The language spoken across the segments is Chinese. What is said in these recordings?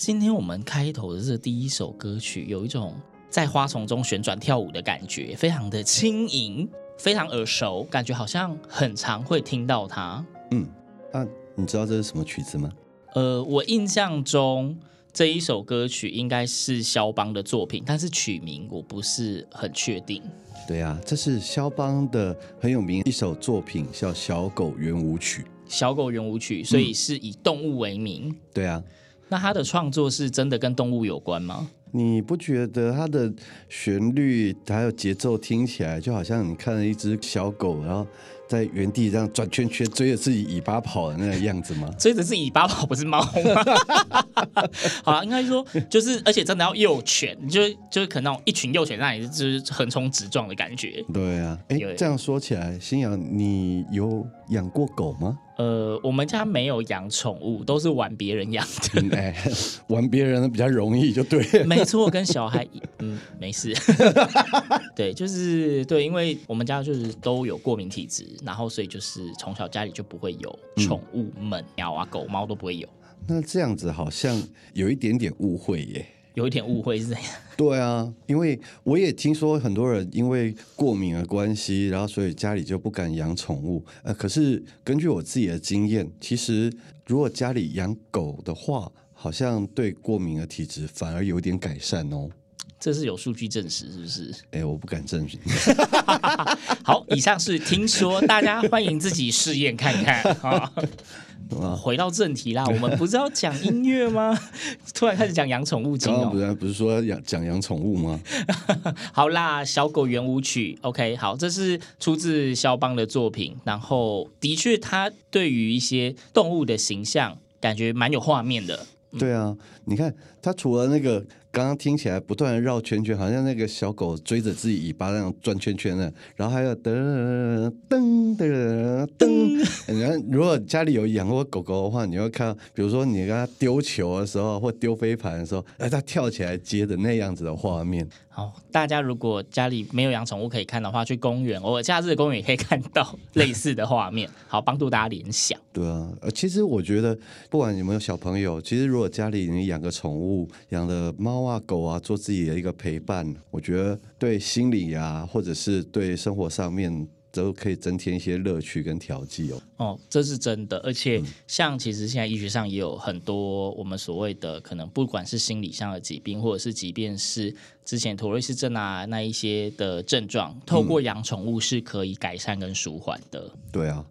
今天我们开头的这第一首歌曲，有一种在花丛中旋转跳舞的感觉，非常的轻盈，非常耳熟，感觉好像很常会听到它。嗯，啊，你知道这是什么曲子吗？呃，我印象中这一首歌曲应该是肖邦的作品，但是曲名我不是很确定。对啊，这是肖邦的很有名一首作品，叫《小狗圆舞曲》。小狗圆舞曲，所以是以动物为名。嗯、对啊。那他的创作是真的跟动物有关吗？你不觉得他的旋律还有节奏听起来就好像你看了一只小狗，然后在原地这样转圈圈，追着自己尾巴跑的那个样子吗？追着自己尾巴跑不是猫吗？好了，应该说就是，而且真的要幼犬，就就是可能那种一群幼犬那里就是横冲直撞的感觉。对啊，哎，这样说起来，新阳，你有养过狗吗？呃，我们家没有养宠物，都是玩别人养的。嗯哎、玩别人的比较容易，就对。没错，跟小孩，嗯，没事。对，就是对，因为我们家就是都有过敏体质，然后所以就是从小家里就不会有宠物们，鸟、嗯、啊、狗、猫都不会有。那这样子好像有一点点误会耶。有一点误会是这样。对啊，因为我也听说很多人因为过敏的关系，然后所以家里就不敢养宠物。呃，可是根据我自己的经验，其实如果家里养狗的话，好像对过敏的体质反而有点改善哦。这是有数据证实，是不是？哎，我不敢证实。好，以上是听说，大家欢迎自己试验看看 啊。回到正题啦，我们不是要讲音乐吗？突然开始讲养宠物经哦。不是，不是说要讲养宠物吗？好啦，小狗圆舞曲，OK，好，这是出自肖邦的作品。然后，的确，他对于一些动物的形象，感觉蛮有画面的。对啊，你看，他除了那个。刚刚听起来不断的绕圈圈，好像那个小狗追着自己尾巴那样转圈圈的，然后还有噔噔噔噔。你看，如果家里有养过狗狗的话，你会看到，比如说你跟它丢球的时候，或丢飞盘的时候，哎，它跳起来接的那样子的画面。好，大家如果家里没有养宠物可以看的话，去公园，偶尔假日的公园也可以看到类似的画面。好，帮助大家联想。对啊，呃，其实我觉得，不管有没有小朋友，其实如果家里你养个宠物，养的猫。猫啊狗啊，做自己的一个陪伴，我觉得对心理啊，或者是对生活上面，都可以增添一些乐趣跟调剂哦。哦，这是真的，而且像其实现在医学上也有很多我们所谓的可能，不管是心理上的疾病，或者是即便是之前妥瑞氏症啊那一些的症状，透过养宠物是可以改善跟舒缓的。嗯，对啊。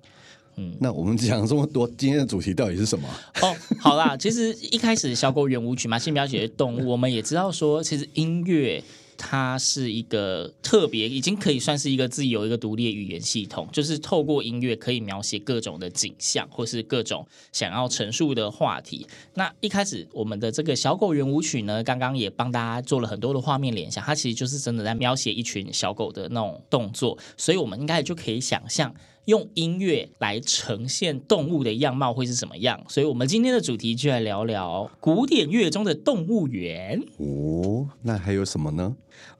嗯，那我们讲这么多，今天的主题到底是什么？哦，好啦，其实一开始小狗圆舞曲嘛，先描写动物，我们也知道说，其实音乐它是一个特别，已经可以算是一个自己有一个独立的语言系统，就是透过音乐可以描写各种的景象，或是各种想要陈述的话题。那一开始我们的这个小狗圆舞曲呢，刚刚也帮大家做了很多的画面联想，它其实就是真的在描写一群小狗的那种动作，所以我们应该就可以想象。用音乐来呈现动物的样貌会是什么样？所以，我们今天的主题就来聊聊古典乐中的动物园。哦，那还有什么呢？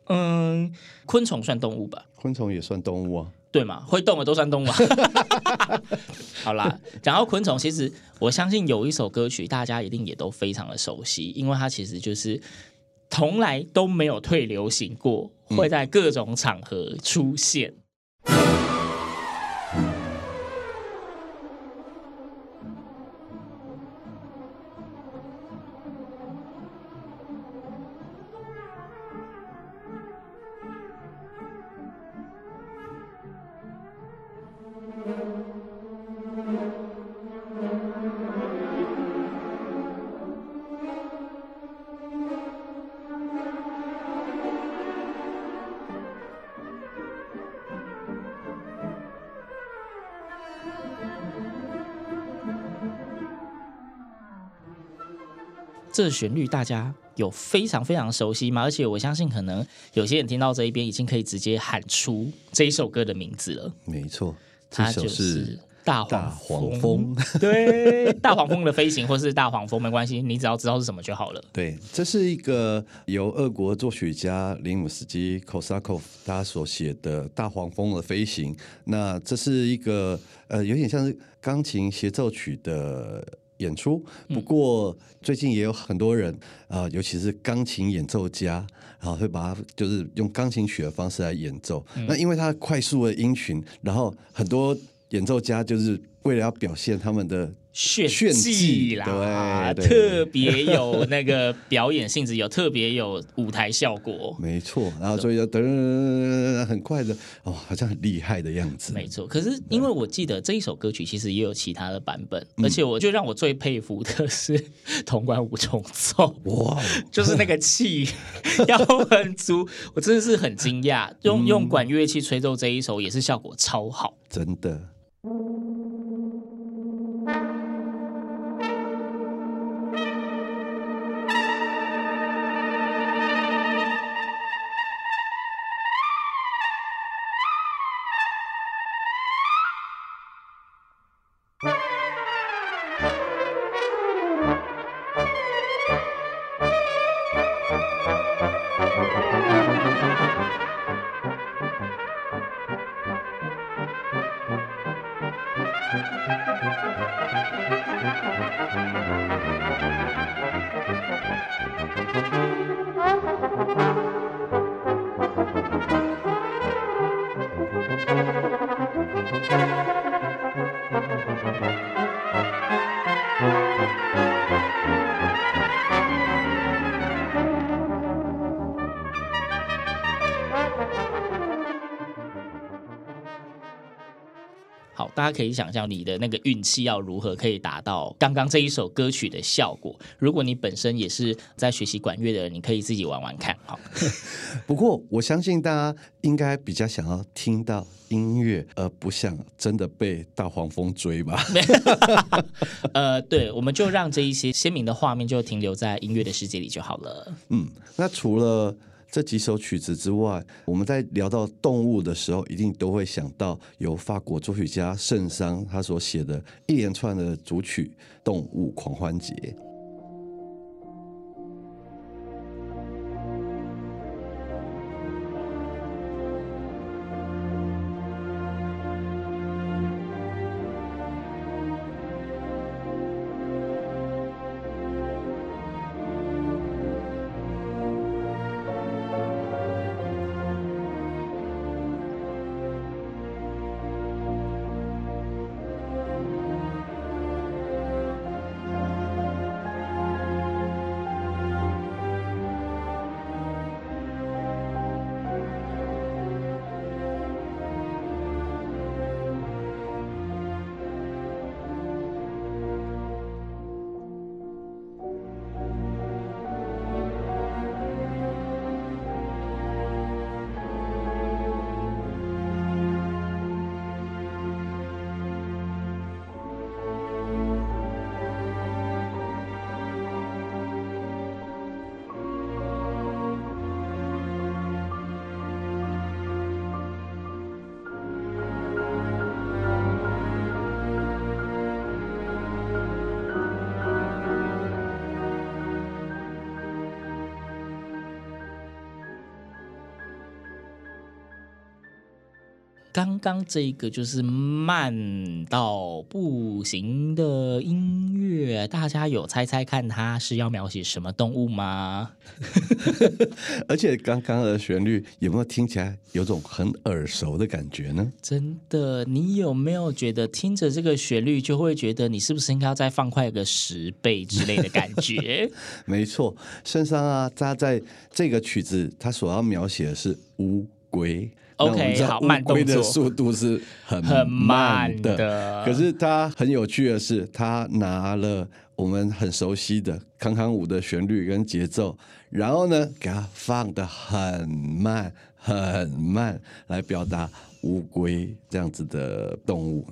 嗯，昆虫算动物吧？昆虫也算动物啊？对嘛？会动的都算动物啊。好啦，讲到昆虫，其实我相信有一首歌曲，大家一定也都非常的熟悉，因为它其实就是从来都没有退流行过，会在各种场合出现。嗯这旋律大家有非常非常熟悉吗？而且我相信，可能有些人听到这一边，已经可以直接喊出这一首歌的名字了。没错，这首是。大黄蜂，蜂 对，大黄蜂的飞行，或是大黄蜂没关系，你只要知道是什么就好了。对，这是一个由俄国作曲家林姆斯基 Korsakov 他所写的《大黄蜂的飞行》。那这是一个呃，有点像是钢琴协奏曲的演出。不过最近也有很多人啊、呃，尤其是钢琴演奏家，然后会把它就是用钢琴曲的方式来演奏。嗯、那因为它快速的音群，然后很多。演奏家就是为了要表现他们的炫炫技啦，对，特别有那个表演性质，有特别有舞台效果。没错，然后所以要噔噔噔噔，很快的哦，好像很厉害的样子。没错，可是因为我记得这一首歌曲其实也有其他的版本，而且我就让我最佩服的是铜管五重奏，哇，就是那个气 要很足，我真的是很惊讶，用用管乐器吹奏这一首也是效果超好，真的。大家可以想象你的那个运气要如何可以达到刚刚这一首歌曲的效果。如果你本身也是在学习管乐的人，你可以自己玩玩看。好，不过我相信大家应该比较想要听到音乐，而不想真的被大黄蜂追吧？呃，对，我们就让这一些鲜明的画面就停留在音乐的世界里就好了。嗯，那除了。这几首曲子之外，我们在聊到动物的时候，一定都会想到由法国作曲家圣桑他所写的一连串的组曲《动物狂欢节》。刚刚这个就是慢到不行的音乐，大家有猜猜看，它是要描写什么动物吗？而且刚刚的旋律有没有听起来有种很耳熟的感觉呢？真的，你有没有觉得听着这个旋律就会觉得你是不是应该要再放快个十倍之类的感觉？没错，圣上啊，他在这个曲子他所要描写的是乌龟。OK，好，慢动作的速度是很慢的，很慢的。可是他很有趣的是，他拿了我们很熟悉的康康舞的旋律跟节奏，然后呢，给它放的很慢很慢，来表达乌龟这样子的动物。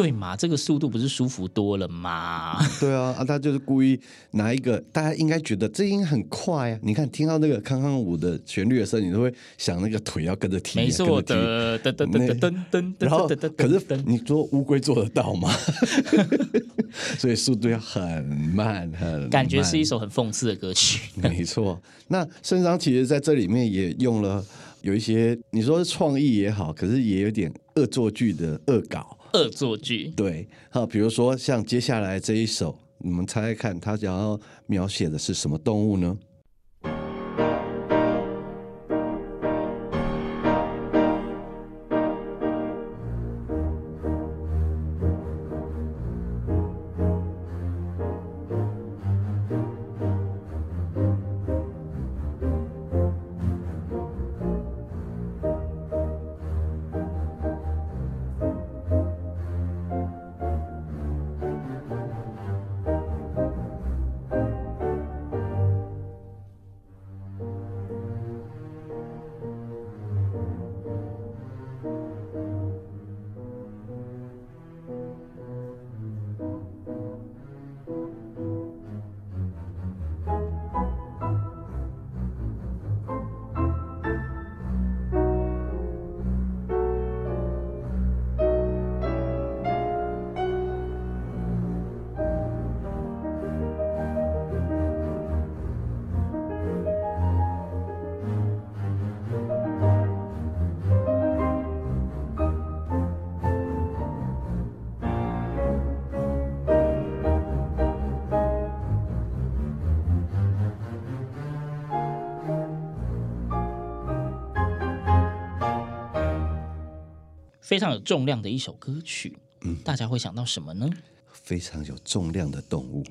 对嘛？这个速度不是舒服多了吗？对啊，啊，他就是故意拿一个大家应该觉得这应该很快啊。你看，听到那个康康舞的旋律的时候，你都会想那个腿要跟着踢，没错的，噔噔噔噔噔噔。然后，可是你说乌龟做得到吗？所以速度要很慢，很慢。感觉是一首很讽刺的歌曲。没错，那圣桑其实在这里面也用了有一些你说是创意也好，可是也有点恶作剧的恶搞。恶作剧，对，好，比如说像接下来这一首，你们猜猜看，他想要描写的是什么动物呢？非常有重量的一首歌曲，嗯，大家会想到什么呢？非常有重量的动物，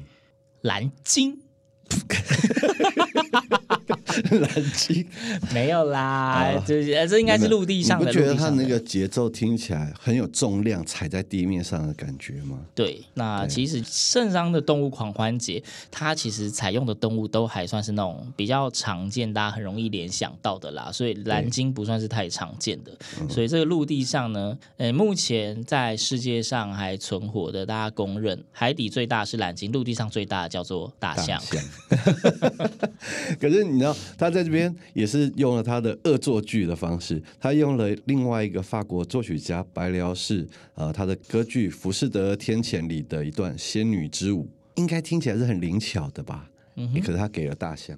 蓝鲸。蓝鲸没有啦，这、哦、这应该是陆地上的。你不觉得它那个节奏听起来很有重量，踩在地面上的感觉吗？对，那其实圣桑的动物狂欢节，它其实采用的动物都还算是那种比较常见，大家很容易联想到的啦。所以蓝鲸不算是太常见的。所以这个陆地上呢，呃，目前在世界上还存活的，大家公认海底最大是蓝鲸，陆地上最大的叫做大象。大象 可是你知道？他在这边也是用了他的恶作剧的方式，他用了另外一个法国作曲家白辽士，呃，他的歌剧《浮士德天谴》里的一段仙女之舞，应该听起来是很灵巧的吧？嗯，可是他给了大象。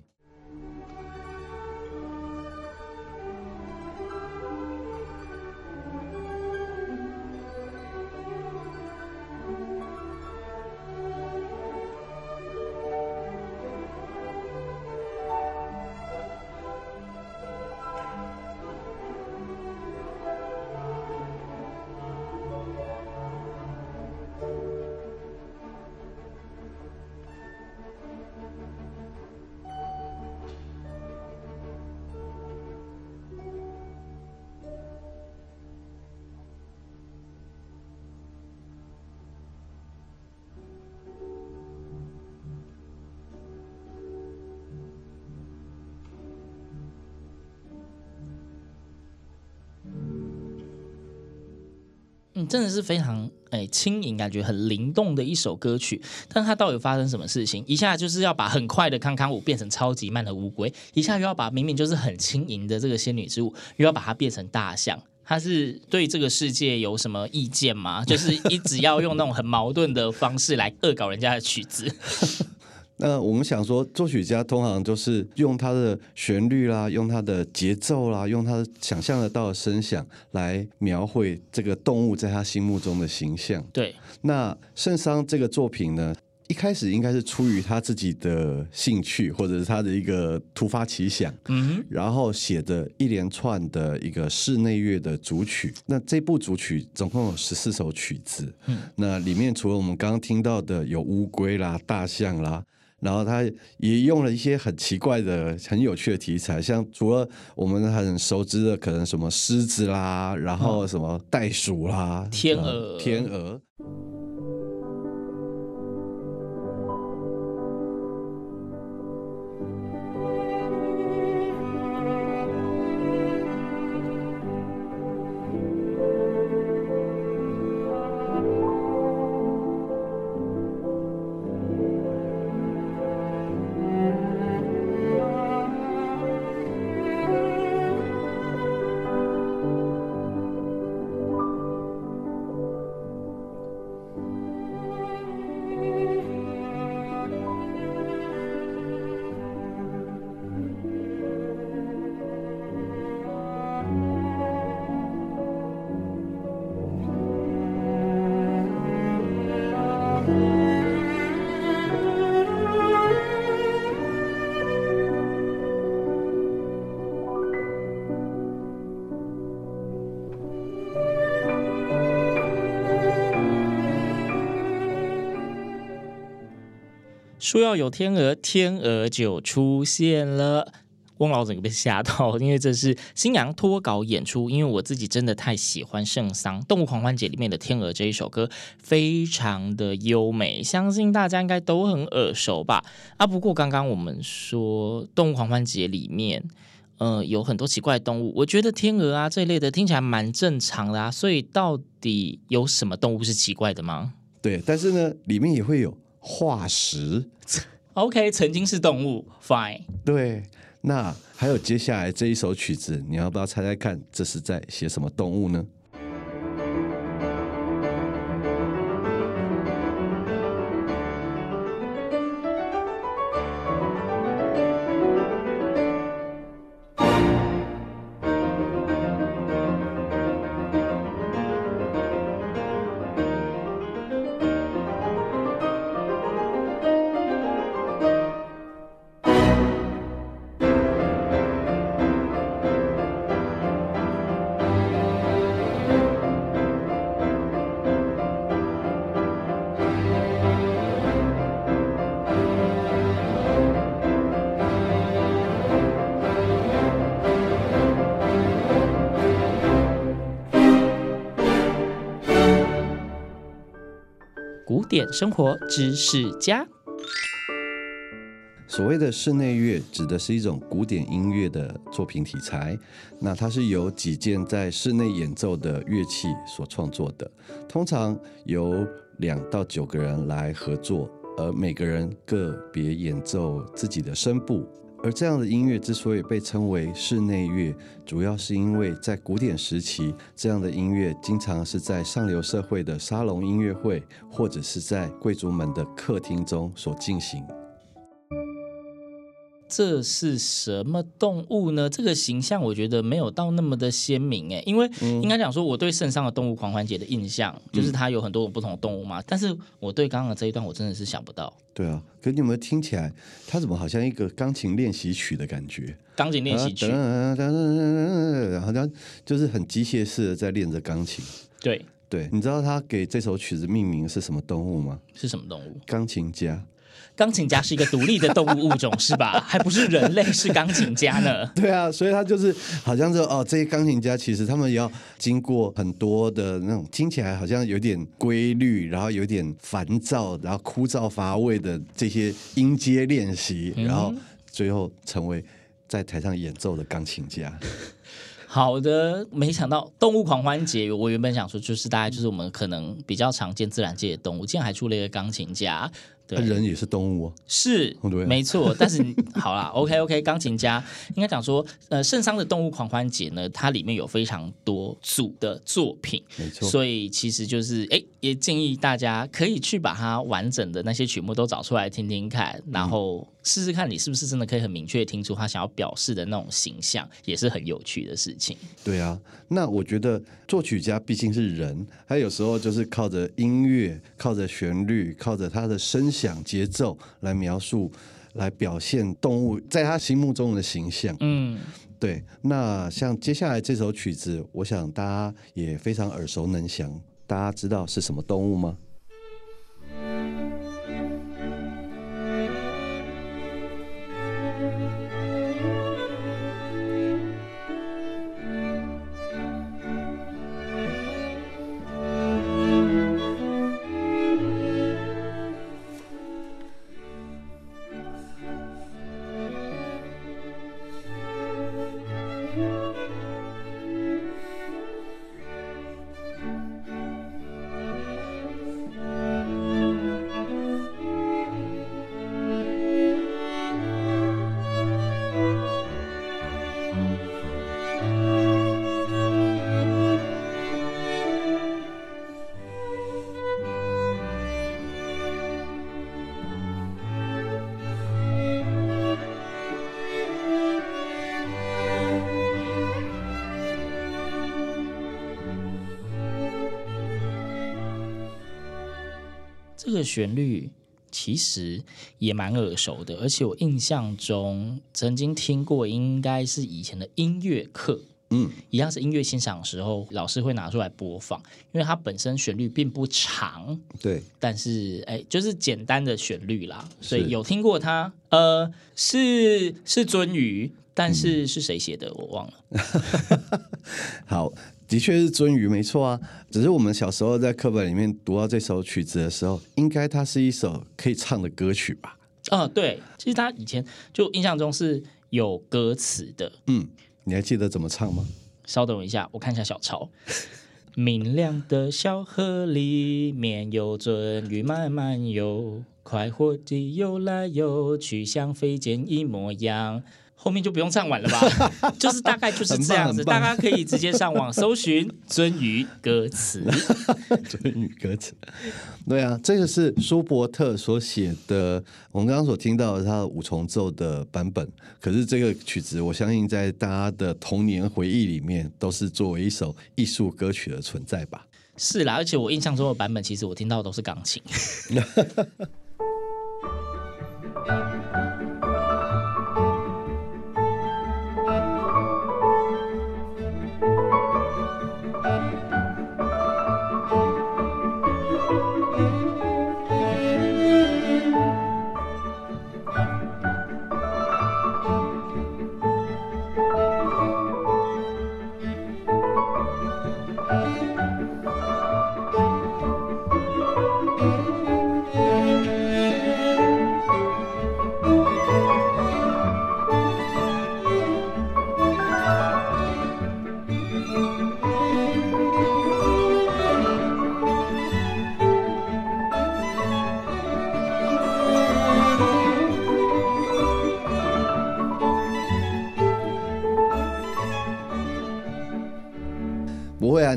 真的是非常哎轻盈，感觉很灵动的一首歌曲。但它到底发生什么事情？一下就是要把很快的康康舞变成超级慢的乌龟，一下又要把明明就是很轻盈的这个仙女之舞，又要把它变成大象。他是对这个世界有什么意见吗？就是一直要用那种很矛盾的方式来恶搞人家的曲子。那我们想说，作曲家通常就是用他的旋律啦，用他的节奏啦，用他想象得到的声响来描绘这个动物在他心目中的形象。对，那圣桑这个作品呢，一开始应该是出于他自己的兴趣，或者是他的一个突发奇想，嗯，然后写的一连串的一个室内乐的组曲。那这部组曲总共有十四首曲子，嗯，那里面除了我们刚刚听到的有乌龟啦、大象啦。然后他也用了一些很奇怪的、很有趣的题材，像除了我们很熟知的，可能什么狮子啦，然后什么袋鼠啦，天鹅，天鹅。说要有天鹅，天鹅就出现了。翁老整被吓到，因为这是新娘脱稿演出。因为我自己真的太喜欢圣桑《动物狂欢节》里面的《天鹅》这一首歌，非常的优美，相信大家应该都很耳熟吧？啊，不过刚刚我们说《动物狂欢节》里面，呃，有很多奇怪的动物，我觉得天鹅啊这一类的听起来蛮正常的啊，所以到底有什么动物是奇怪的吗？对，但是呢，里面也会有化石。OK，曾经是动物，Fine。对。那还有接下来这一首曲子，你要不要猜猜看，这是在写什么动物呢？点生活知识家。所谓的室内乐指的是一种古典音乐的作品题材，那它是由几件在室内演奏的乐器所创作的，通常由两到九个人来合作，而每个人个别演奏自己的声部。而这样的音乐之所以被称为室内乐，主要是因为在古典时期，这样的音乐经常是在上流社会的沙龙音乐会，或者是在贵族们的客厅中所进行。这是什么动物呢？这个形象我觉得没有到那么的鲜明哎，因为应该讲说，我对圣上的动物狂欢节的印象就是它有很多种不同的动物嘛。但是我对刚刚的这一段，我真的是想不到。对啊，可你有没有听起来，它怎么好像一个钢琴练习曲的感觉？钢琴练习曲，好像就是很机械式的在练着钢琴。对对，你知道他给这首曲子命名是什么动物吗？是什么动物？钢琴家。钢琴家是一个独立的动物物种是吧？还不是人类是钢琴家呢？对啊，所以他就是好像说哦，这些钢琴家其实他们也要经过很多的那种听起来好像有点规律，然后有点烦躁，然后枯燥乏味的这些音阶练习，然后最后成为在台上演奏的钢琴家。好的，没想到动物狂欢节，我原本想说就是大概就是我们可能比较常见自然界的动物，竟然还出了一个钢琴家。对人也是动物哦，是，没错。但是好啦，OK OK，钢琴家应该讲说，呃，圣桑的动物狂欢节呢，它里面有非常多组的作品，没错。所以其实就是，哎，也建议大家可以去把它完整的那些曲目都找出来听听看，然后试试看你是不是真的可以很明确听出他想要表示的那种形象，也是很有趣的事情。对啊，那我觉得作曲家毕竟是人，他有时候就是靠着音乐，靠着旋律，靠着他的声。讲节奏来描述，来表现动物在他心目中的形象。嗯，对。那像接下来这首曲子，我想大家也非常耳熟能详。大家知道是什么动物吗？这个旋律其实也蛮耳熟的，而且我印象中曾经听过，应该是以前的音乐课嗯，一样是音乐欣赏的时候，老师会拿出来播放，因为它本身旋律并不长，对，但是哎，就是简单的旋律啦，所以有听过它，呃，是是鱒鱼，但是是谁写的、嗯、我忘了。好，的确是鳟鱼，没错啊。只是我们小时候在课本里面读到这首曲子的时候，应该它是一首可以唱的歌曲吧？哦，对，其实它以前就印象中是有歌词的。嗯，你还记得怎么唱吗？稍等一下，我看一下小抄。明亮的小河里面有鳟鱼慢慢游，快活地游来游去，像飞溅一模样。后面就不用唱完了吧？就是大概就是这样子，大家可以直接上网搜寻“鳟鱼”歌词。鳟鱼歌词，对啊，这个是舒伯特所写的。我们刚刚所听到的他的五重奏的版本，可是这个曲子，我相信在大家的童年回忆里面，都是作为一首艺术歌曲的存在吧？是啦，而且我印象中的版本，其实我听到的都是钢琴。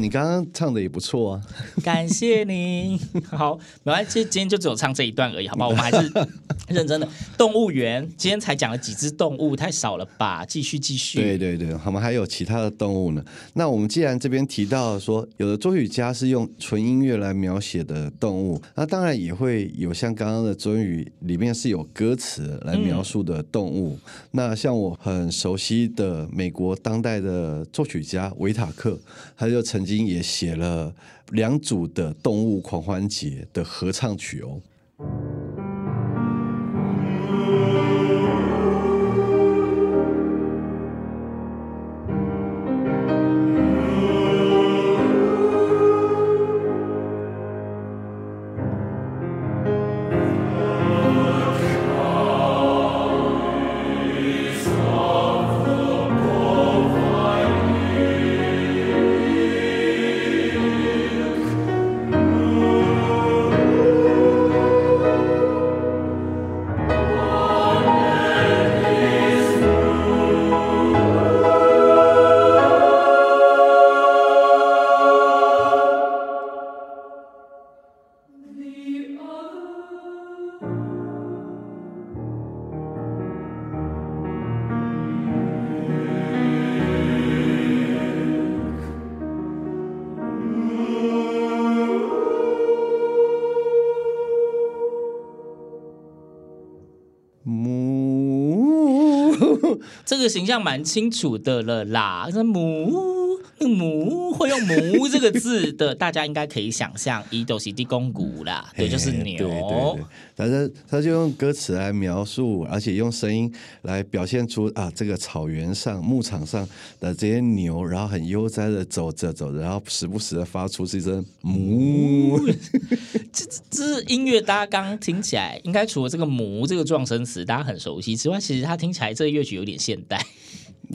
你刚刚唱的也不错啊，感谢你。好，没关系，今天就只有唱这一段而已，好不好？我们还是认真的。动物园今天才讲了几只动物，太少了吧？继续继续。对对对，我们还有其他的动物呢。那我们既然这边提到说，有的作曲家是用纯音乐来描写的动物，那当然也会有像刚刚的鱒鱼里面是有歌词来描述的动物。嗯、那像我很熟悉的美国当代的作曲家维塔克，他就曾经也写了两组的动物狂欢节的合唱曲哦。这个形象蛮清楚的了啦，那母母会用“母”这个字的，大家应该可以想象，伊都是地公鼓啦，对，就是牛。对对对，但是他就用歌词来描述，而且用声音来表现出啊，这个草原上牧场上的这些牛，然后很悠哉的走着走着，然后时不时的发出这声“母”。这这音乐，大家刚刚听起来，应该除了这个“母”这个撞声词大家很熟悉之外，其实它听起来这个乐曲有点现代。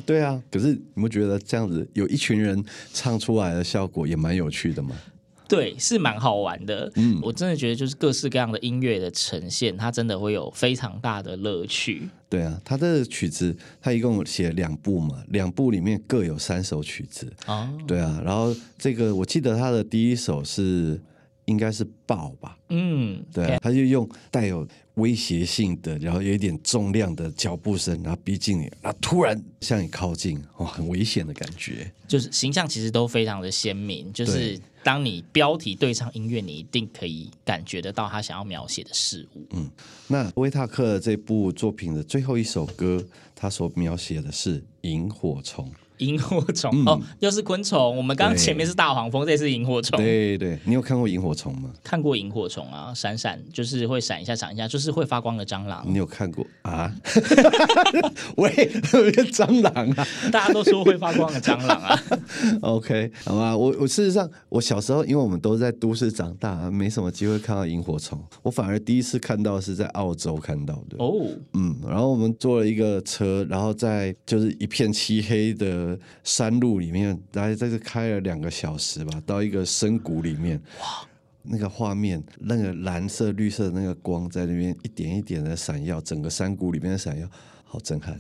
对啊，可是你不觉得这样子有一群人唱出来的效果也蛮有趣的吗？对，是蛮好玩的。嗯，我真的觉得就是各式各样的音乐的呈现，它真的会有非常大的乐趣。对啊，他的曲子他一共写两部嘛，两部里面各有三首曲子。哦，对啊，然后这个我记得他的第一首是应该是爆吧？嗯，对啊，他就用带有。威胁性的，然后有一点重量的脚步声，然后逼近你，然后突然向你靠近，哦，很危险的感觉。就是形象其实都非常的鲜明，就是当你标题对上音乐，你一定可以感觉得到他想要描写的事物。嗯，那维塔克这部作品的最后一首歌，他所描写的是萤火虫。萤火虫、嗯、哦，又是昆虫。我们刚刚前面是大黄蜂，这是萤火虫。对对，你有看过萤火虫吗？看过萤火虫啊，闪闪就是会闪一下，闪一下，就是会发光的蟑螂。你有看过啊？喂，蟑螂啊！大家都说会发光的蟑螂啊。OK，好吧，我我事实上，我小时候因为我们都在都市长大，没什么机会看到萤火虫。我反而第一次看到是在澳洲看到的。哦，嗯，然后我们坐了一个车，然后在就是一片漆黑的山路里面，大概在这开了两个小时吧，到一个深谷里面，哇，那个画面，那个蓝色、绿色的那个光在那边一点一点的闪耀，整个山谷里面的闪耀，好震撼，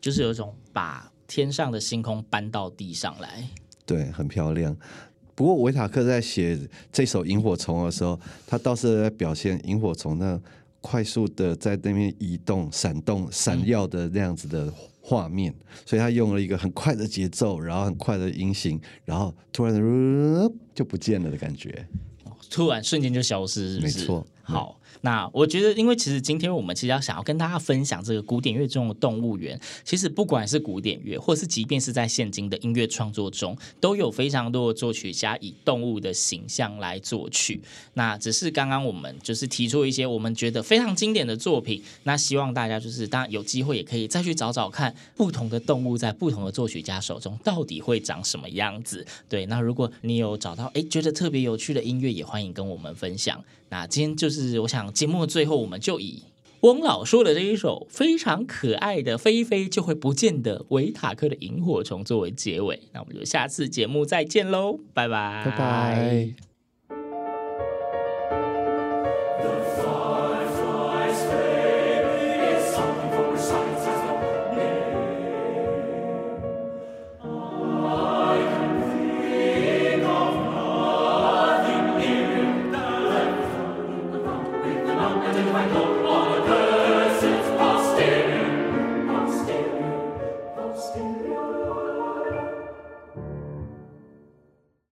就是有一种把天上的星空搬到地上来，对，很漂亮。不过维塔克在写这首《萤火虫》的时候，他倒是在表现萤火虫那快速的在那边移动、闪动、闪耀的那样子的画面，所以他用了一个很快的节奏，然后很快的音型，然后突然就不见了的感觉，突然瞬间就消失是不是？没错，好。那我觉得，因为其实今天我们其实要想要跟大家分享这个古典乐中的动物园，其实不管是古典乐，或是即便是在现今的音乐创作中，都有非常多的作曲家以动物的形象来作曲。那只是刚刚我们就是提出一些我们觉得非常经典的作品，那希望大家就是当然有机会也可以再去找找看不同的动物在不同的作曲家手中到底会长什么样子。对，那如果你有找到哎觉得特别有趣的音乐，也欢迎跟我们分享。那今天就是我想想节目的最后，我们就以翁老说的这一首非常可爱的飞飞就会不见的维塔克的萤火虫作为结尾。那我们就下次节目再见喽，拜拜，拜拜。